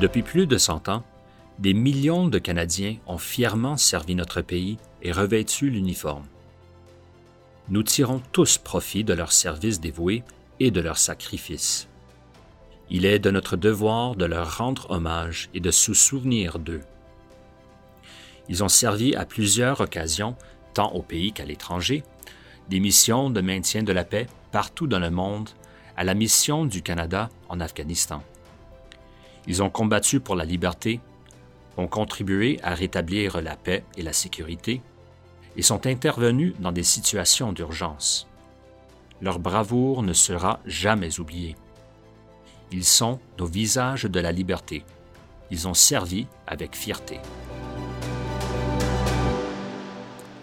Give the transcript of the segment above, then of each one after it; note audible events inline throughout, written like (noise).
Depuis plus de 100 ans, des millions de Canadiens ont fièrement servi notre pays et revêtu l'uniforme. Nous tirons tous profit de leur service dévoué et de leur sacrifice. Il est de notre devoir de leur rendre hommage et de se souvenir d'eux. Ils ont servi à plusieurs occasions, tant au pays qu'à l'étranger, des missions de maintien de la paix partout dans le monde, à la mission du Canada en Afghanistan. Ils ont combattu pour la liberté, ont contribué à rétablir la paix et la sécurité, et sont intervenus dans des situations d'urgence. Leur bravoure ne sera jamais oubliée. Ils sont nos visages de la liberté. Ils ont servi avec fierté.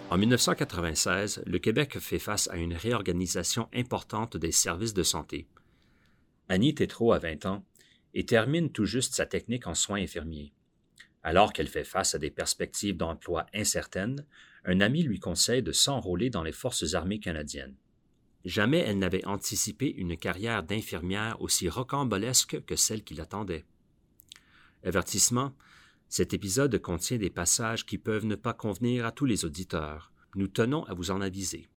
En 1996, le Québec fait face à une réorganisation importante des services de santé. Annie Tétrault a 20 ans et termine tout juste sa technique en soins infirmiers. Alors qu'elle fait face à des perspectives d'emploi incertaines, un ami lui conseille de s'enrôler dans les forces armées canadiennes. Jamais elle n'avait anticipé une carrière d'infirmière aussi rocambolesque que celle qui l'attendait. Avertissement, cet épisode contient des passages qui peuvent ne pas convenir à tous les auditeurs. Nous tenons à vous en aviser.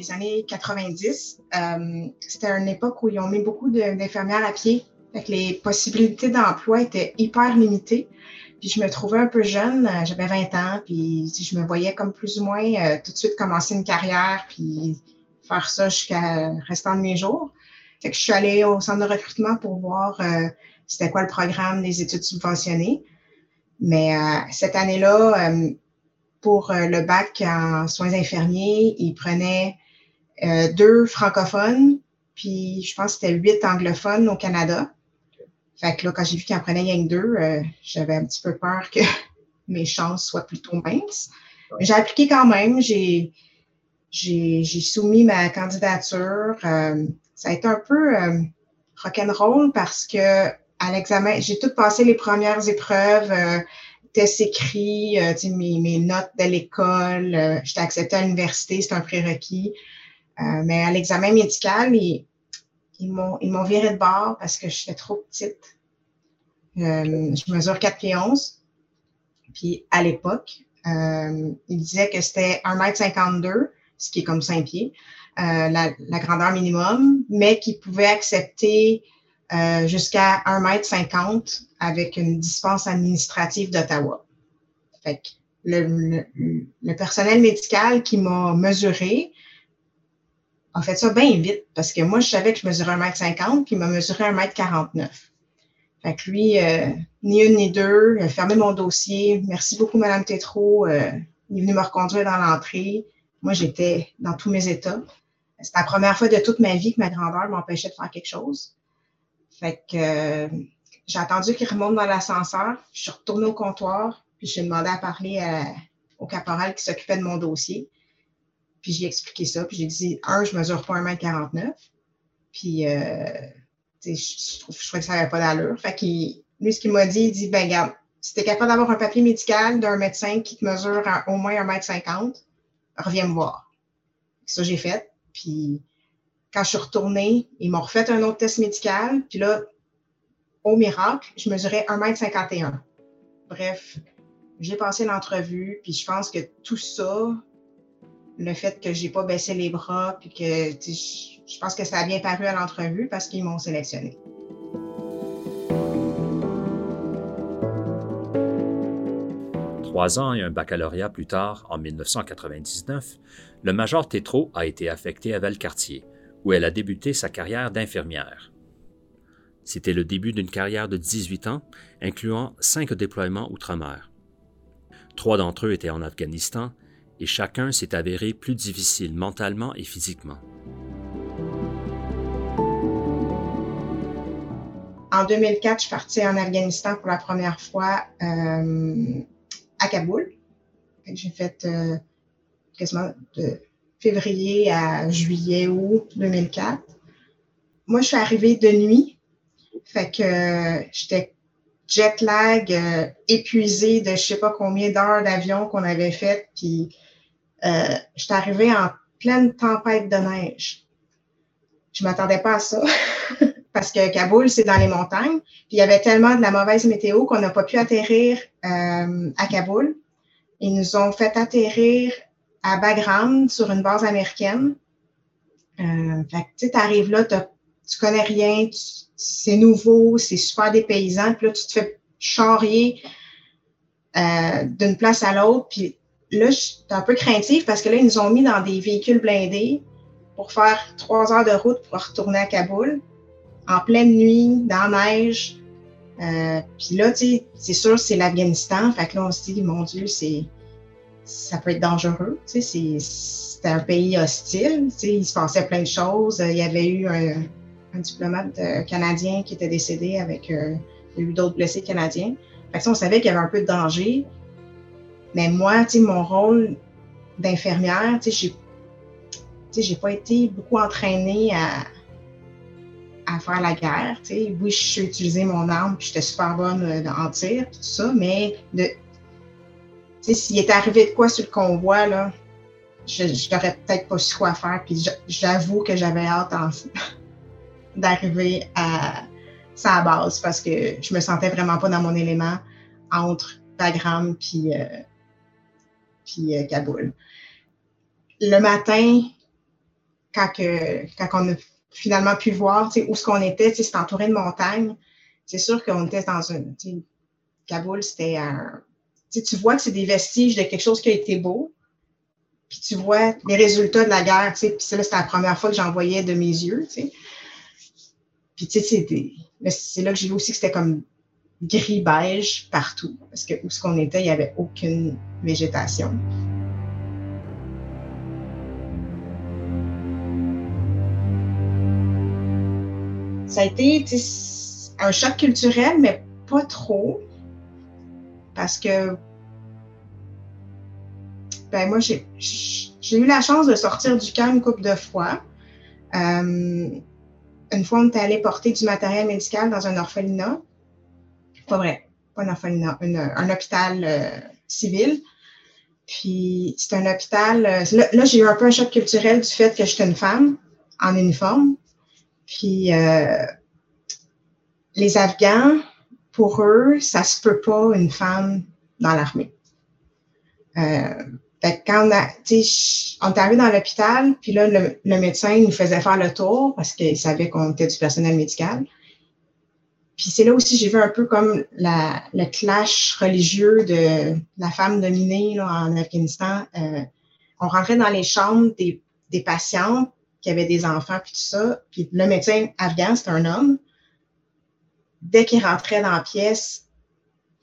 Les années 90, euh, c'était une époque où ils ont mis beaucoup d'infirmières à pied. les possibilités d'emploi étaient hyper limitées. Puis je me trouvais un peu jeune, euh, j'avais 20 ans, puis je me voyais comme plus ou moins euh, tout de suite commencer une carrière, puis faire ça jusqu'à restant de mes jours. Fait je suis allée au centre de recrutement pour voir c'était quoi le programme des études subventionnées. Mais cette année-là, pour le bac en soins infirmiers, ils prenaient deux francophones, puis je pense que c'était huit anglophones au Canada. Fait que là, quand j'ai vu qu'il en prenait rien deux, euh, j'avais un petit peu peur que (laughs) mes chances soient plutôt minces. J'ai appliqué quand même. J'ai, soumis ma candidature. Euh, ça a été un peu euh, rock'n'roll parce que à l'examen, j'ai tout passé les premières épreuves, euh, tests écrits, mes, mes, notes de l'école. J'étais acceptée à l'université, c'est un prérequis. Mais à l'examen médical, ils, m'ont, viré de bord parce que j'étais trop petite. Euh, je mesure 4 pieds 11. Puis à l'époque, euh, ils disaient que c'était 1m52, ce qui est comme 5 pieds, euh, la, grandeur minimum, mais qu'ils pouvaient accepter euh, jusqu'à 1m50 avec une dispense administrative d'Ottawa. Fait que le, le, le, personnel médical qui m'a mesuré a fait ça bien vite parce que moi, je savais que je mesurais 1m50 puis il m'a mesuré 1m49. Fait que lui, euh, ni une ni deux, il a fermé mon dossier. Merci beaucoup, Madame Tétrault. Euh, il est venu me reconduire dans l'entrée. Moi, j'étais dans tous mes états. C'est la première fois de toute ma vie que ma grandeur m'empêchait de faire quelque chose. Fait que euh, j'ai attendu qu'il remonte dans l'ascenseur. Je suis retournée au comptoir, puis j'ai demandé à parler au caporal qui s'occupait de mon dossier. Puis j'ai expliqué ça, puis j'ai dit, un, je mesure pas 1m49. Puis euh, je, je, trouve, je trouvais que ça n'avait pas d'allure. Fait qu'il, lui, ce qu'il m'a dit, il dit, ben regarde, si tu es capable d'avoir un papier médical d'un médecin qui te mesure au moins 1m50, reviens me voir. Ça, j'ai fait. Puis quand je suis retournée, ils m'ont refait un autre test médical. Puis là, au miracle, je mesurais 1m51. Bref, j'ai passé l'entrevue, puis je pense que tout ça, le fait que j'ai pas baissé les bras, puis que je pense que ça a bien paru à l'entrevue parce qu'ils m'ont sélectionné. Trois ans et un baccalauréat plus tard, en 1999, le major Tétrault a été affecté à Valcartier, où elle a débuté sa carrière d'infirmière. C'était le début d'une carrière de 18 ans, incluant cinq déploiements outre-mer. Trois d'entre eux étaient en Afghanistan et chacun s'est avéré plus difficile mentalement et physiquement. En 2004, je suis partie en Afghanistan pour la première fois euh, à Kaboul. J'ai fait euh, quasiment de février à juillet, août 2004. Moi, je suis arrivée de nuit. Fait que euh, j'étais jet lag, épuisée de je sais pas combien d'heures d'avion qu'on avait fait. Puis euh, j'étais arrivée en pleine tempête de neige. Je m'attendais pas à ça. (laughs) parce que Kaboul, c'est dans les montagnes. Puis il y avait tellement de la mauvaise météo qu'on n'a pas pu atterrir euh, à Kaboul. Ils nous ont fait atterrir à Bagram sur une base américaine. Euh, fait que tu arrives là, tu connais rien, c'est nouveau, c'est super dépaysant. Puis là, tu te fais charrier euh, d'une place à l'autre. Puis là, j'étais un peu craintif parce que là, ils nous ont mis dans des véhicules blindés pour faire trois heures de route pour retourner à Kaboul en pleine nuit, dans la neige. Euh, puis là, c'est sûr, c'est l'Afghanistan. Fait que là, on se dit, mon Dieu, c'est, ça peut être dangereux. Tu c'était un pays hostile. Tu sais, il se passait plein de choses. Il y avait eu un, diplomate euh, canadien qui était décédé avec, euh, il y a eu d'autres blessés canadiens. Fait que ça, on savait qu'il y avait un peu de danger. Mais moi, tu sais, mon rôle d'infirmière, tu sais, j'ai, tu sais, j'ai pas été beaucoup entraînée à, à faire la guerre. sais. Oui, je suis utilisé mon arme, puis j'étais super bonne euh, en tir, tout ça, mais de, s'il est arrivé de quoi sur le convoi, là, je n'aurais peut-être pas su quoi faire. Puis j'avoue que j'avais hâte (laughs) d'arriver à sa base parce que je me sentais vraiment pas dans mon élément entre Bagram puis, euh, puis euh, Kaboul. Le matin, quand, on a finalement pu voir où ce qu'on était. C'est entouré de montagnes. C'est sûr qu'on était dans une. Kaboul, c'était un. Tu vois que c'est des vestiges de quelque chose qui a été beau. Puis tu vois les résultats de la guerre. Puis c'était la première fois que j'en voyais de mes yeux. Puis tu c'est là que j'ai vu aussi que c'était comme gris-beige partout. Parce que où ce qu'on était, il n'y avait aucune végétation. ça a été un choc culturel, mais pas trop. Parce que ben moi, j'ai eu la chance de sortir du camp une couple de fois. Euh, une fois, on était allé porter du matériel médical dans un orphelinat. Pas vrai, pas un un hôpital euh, civil. Puis c'est un hôpital. Euh, là, j'ai eu un peu un choc culturel du fait que j'étais une femme en uniforme. Puis euh, les Afghans, pour eux, ça se peut pas une femme dans l'armée. Quand on, a, on est arrivé dans l'hôpital, puis là, le, médecin nous faisait faire le tour parce qu'il savait qu'on était du personnel médical. Puis c'est là aussi j'ai vu un peu comme la, le clash religieux de la femme dominée là, en Afghanistan. Euh, on rentrait dans les chambres des, des patientes qui avait des enfants, puis tout ça. Puis le médecin afghan, c'était un homme. Dès qu'il rentrait dans la pièce,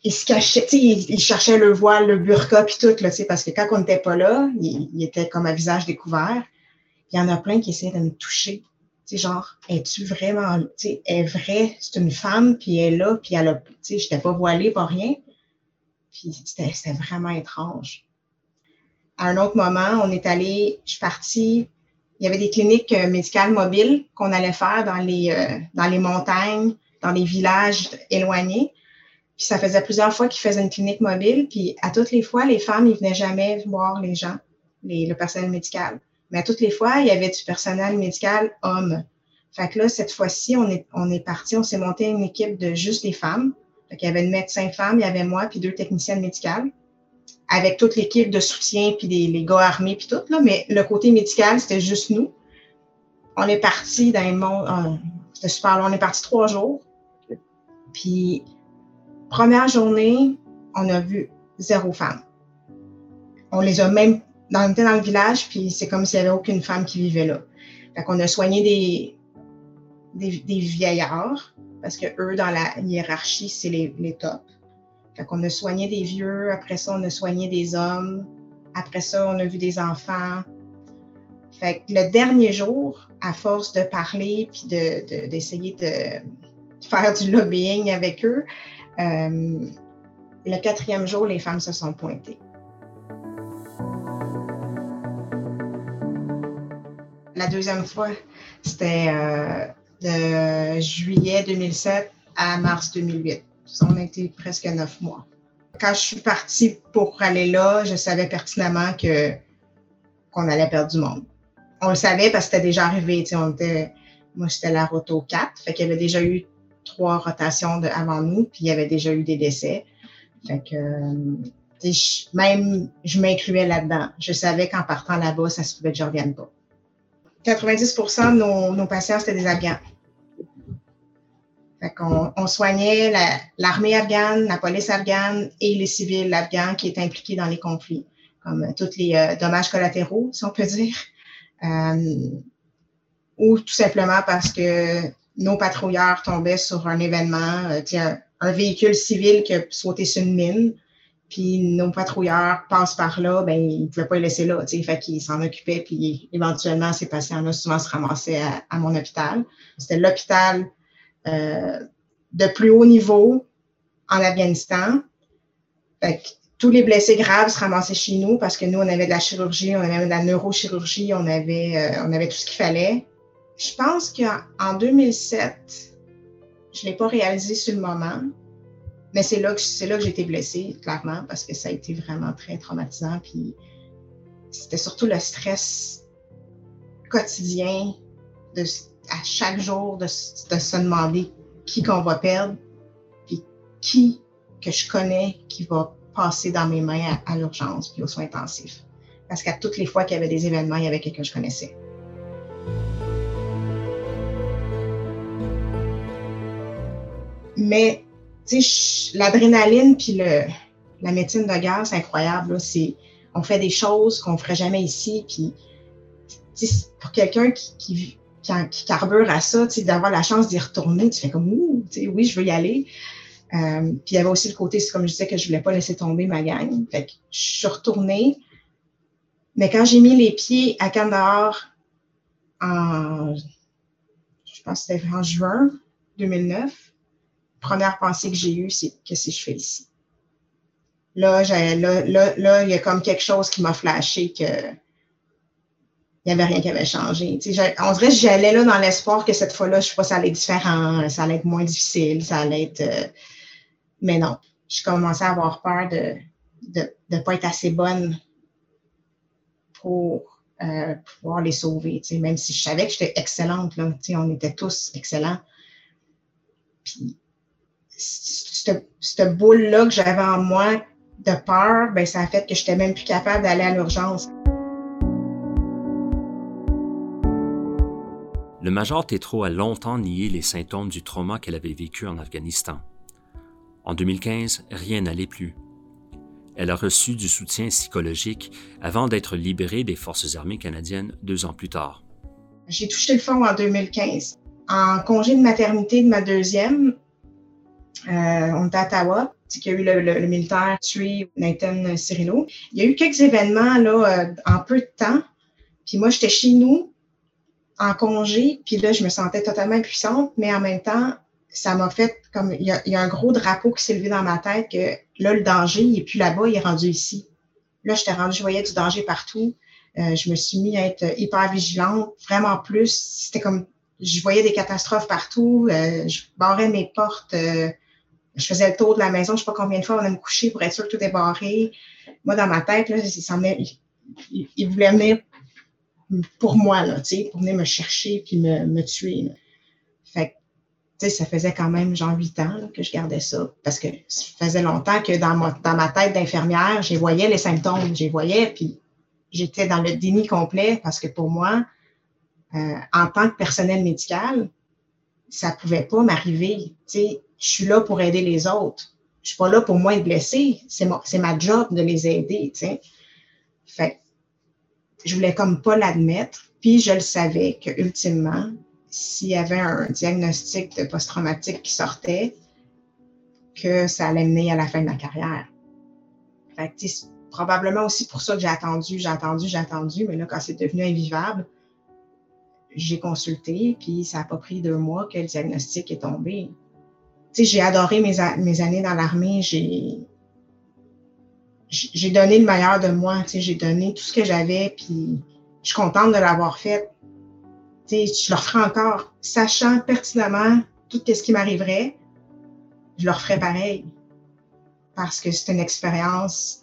il se cachait, il, il, cherchait le voile, le burqa, puis tout, là, parce que quand on n'était pas là, il, était comme à visage découvert. Il y en a plein qui essaient de me toucher. Tu genre, es-tu vraiment, tu sais, est vrai, c'est une femme, puis elle est là, puis elle a, tu sais, j'étais pas voilée, pas rien. Puis c'était vraiment étrange. À un autre moment, on est allé, je suis partie il y avait des cliniques euh, médicales mobiles qu'on allait faire dans les, euh, dans les montagnes, dans les villages éloignés. Puis ça faisait plusieurs fois qu'ils faisaient une clinique mobile. Puis à toutes les fois, les femmes, ils venaient jamais voir les gens, les, le personnel médical. Mais à toutes les fois, il y avait du personnel médical homme. Fait que là, cette fois-ci, on est, on est parti, on s'est monté une équipe de juste des femmes. Fait qu'il y avait une médecin femme, il y avait moi, puis deux techniciennes médicales avec toute l'équipe de soutien, puis les, gars armés, puis tout, là, mais le côté médical, c'était juste nous. On est parti dans le monde, c'était super long, on est parti trois jours. Puis, première journée, on a vu zéro femme. On les a même, on était dans le village, puis c'est comme s'il n'y avait aucune femme qui vivait là. Fait qu'on a soigné des, des, vieillards, parce que eux, dans la hiérarchie, c'est les, les tops. Fait qu'on a soigné des vieux, après ça, on a soigné des hommes, après ça, on a vu des enfants. Fait que le dernier jour, à force de parler puis d'essayer de, faire du lobbying avec eux, euh, le quatrième jour, les femmes se sont pointées. La deuxième fois, c'était euh, de juillet 2007 à mars 2008. On a été presque neuf mois. Quand je suis partie pour aller là, je savais pertinemment que qu'on allait perdre du monde. On le savait parce que c'était déjà arrivé. Moi, c'était la roto 4. Fait qu'il y avait déjà eu trois rotations avant nous, puis il y avait déjà eu des décès. Fait euh, même je m'incluais là-dedans. Je savais qu'en partant là-bas, ça se pouvait que je ne revienne pas. 90% de nos, patients, c'était des Afghans. On soignait l'armée afghane, la police afghane et les civils afghans qui étaient impliqués dans les conflits, comme euh, tous les euh, dommages collatéraux, si on peut dire, euh, ou tout simplement parce que nos patrouilleurs tombaient sur un événement, un, véhicule civil qui a sauté sur une mine, puis nos patrouilleurs passent par là, ben ils ne pouvaient pas les laisser là, tu sais, fait qu'ils s'en occupaient, puis éventuellement ces patients-là souvent se ramassaient à, mon hôpital. C'était l'hôpital euh, de plus haut niveau en Afghanistan. tous les blessés graves se ramassaient chez nous parce que nous, on avait de la chirurgie, on avait de la neurochirurgie, on avait, euh, on avait tout ce qu'il fallait. Je pense qu'en 2007, je ne l'ai pas réalisé sur le moment, mais c'est là que, que j'ai été blessée, clairement, parce que ça a été vraiment très traumatisant. Puis c'était surtout le stress quotidien de à chaque jour de, se demander qui qu'on va perdre, puis qui que je connais qui va passer dans mes mains à, l'urgence puis aux soins intensifs. Parce qu'à toutes les fois qu'il y avait des événements, il y avait quelqu'un que je connaissais. Mais, l'adrénaline puis le, la médecine de guerre, c'est incroyable. C'est, on fait des choses qu'on ferait jamais ici. Puis, pour quelqu'un qui, qui, carbure à ça, d'avoir la chance d'y retourner, tu fais comme, ouh, oui, je veux y aller. Euh, puis il y avait aussi le côté, comme je disais, que je voulais pas laisser tomber ma gang. Je suis retournée. Mais quand j'ai mis les pieds à Kandahar en, je pense que c'était en juin 2009, première pensée que j'ai eue, c'est qu'est-ce que je fais ici? Là, là, là, là, il y a comme quelque chose qui m'a flashé que il n'y avait rien qui avait changé. on dirait que j'allais là dans l'espoir que cette fois-là, je sais pas, ça allait être différent, ça allait être moins difficile, ça allait être. Euh, mais non, je commençais à avoir peur de ne de, pas être assez bonne pour euh, pouvoir les sauver. Même si je savais que j'étais excellente, là, on était tous excellents. Puis, cette, boule-là que j'avais en moi de peur, ben, ça a fait que je n'étais même plus capable d'aller à l'urgence. le major Tétro a longtemps nié les symptômes du trauma qu'elle avait vécu en Afghanistan. En 2015, rien n'allait plus. Elle a reçu du soutien psychologique avant d'être libérée des forces armées canadiennes deux ans plus tard. J'ai touché le fond en 2015. En congé de maternité de ma deuxième, euh, on était à Ottawa, qu'il y a eu le, militaire tué Nathan Cirino. Il y a eu quelques événements là, euh, en peu de temps. Puis moi, j'étais chez nous, en congé, puis là, je me sentais totalement impuissante, mais en même temps, ça m'a fait comme il y, a, un gros drapeau qui s'est levé dans ma tête que là, le danger, il n'est plus là-bas, il est rendu ici. Là, j'étais rendu, je voyais du danger partout. Euh, je me suis mis à être hyper vigilante, vraiment plus. C'était comme je voyais des catastrophes partout. Euh, je barrais mes portes. Euh, je faisais le tour de la maison. Je sais pas combien de fois on a me coucher pour être sûr que tout est barré. Moi, dans ma tête, là, il, il, il voulait venir pour moi, là, pour venir me chercher puis me, me tuer. Fait que, ça faisait quand même genre huit ans que je gardais ça. Parce que ça faisait longtemps que dans ma, dans ma tête d'infirmière, j'ai voyais les symptômes, j'ai voyais, puis j'étais dans le déni complet parce que pour moi, euh, en tant que personnel médical, ça pouvait pas m'arriver. Je suis là pour aider les autres. Je suis pas là pour moi être blessée. C'est ma job de les aider. sais. Fait je voulais comme pas l'admettre. Puis je le savais que ultimement, s'il y avait un diagnostic de post-traumatique qui sortait, que ça allait mener à la fin de ma carrière. Fait que, probablement aussi pour ça que j'ai attendu, j'ai attendu, j'ai attendu, mais là, quand c'est devenu invivable, j'ai consulté, puis ça n'a pas pris deux mois que le diagnostic est tombé. Tu sais, j'ai adoré mes, années dans l'armée, j'ai donné le meilleur de moi, tu sais, j'ai donné tout ce que j'avais, puis je suis contente de l'avoir fait. Tu sais, je le referai encore, sachant pertinemment tout ce qui m'arriverait, je le referai pareil, parce que c'est une expérience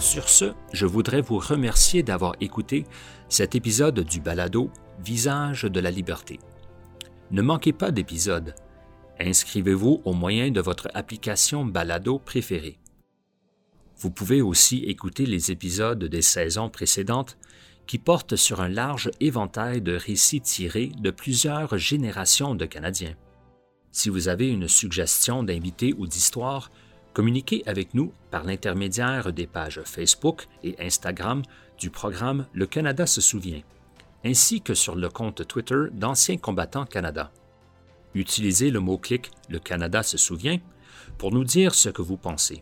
Sur ce, je voudrais vous remercier d'avoir écouté cet épisode du balado Visage de la liberté. Ne manquez pas d'épisode. Inscrivez-vous au moyen de votre application balado préférée. Vous pouvez aussi écouter les épisodes des saisons précédentes qui portent sur un large éventail de récits tirés de plusieurs générations de Canadiens. Si vous avez une suggestion d'invité ou d'histoire, communiquez avec nous par l'intermédiaire des pages Facebook et Instagram du programme Le Canada se souvient, ainsi que sur le compte Twitter d'Anciens combattants Canada. Utilisez le mot-clic Le Canada se souvient pour nous dire ce que vous pensez.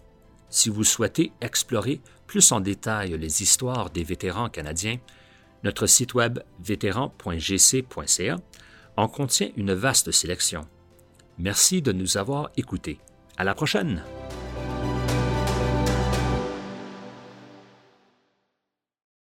Si vous souhaitez explorer plus en détail les histoires des vétérans canadiens, notre site web vétéran.gc.ca en contient une vaste sélection. Merci de nous avoir écoutés. À la prochaine!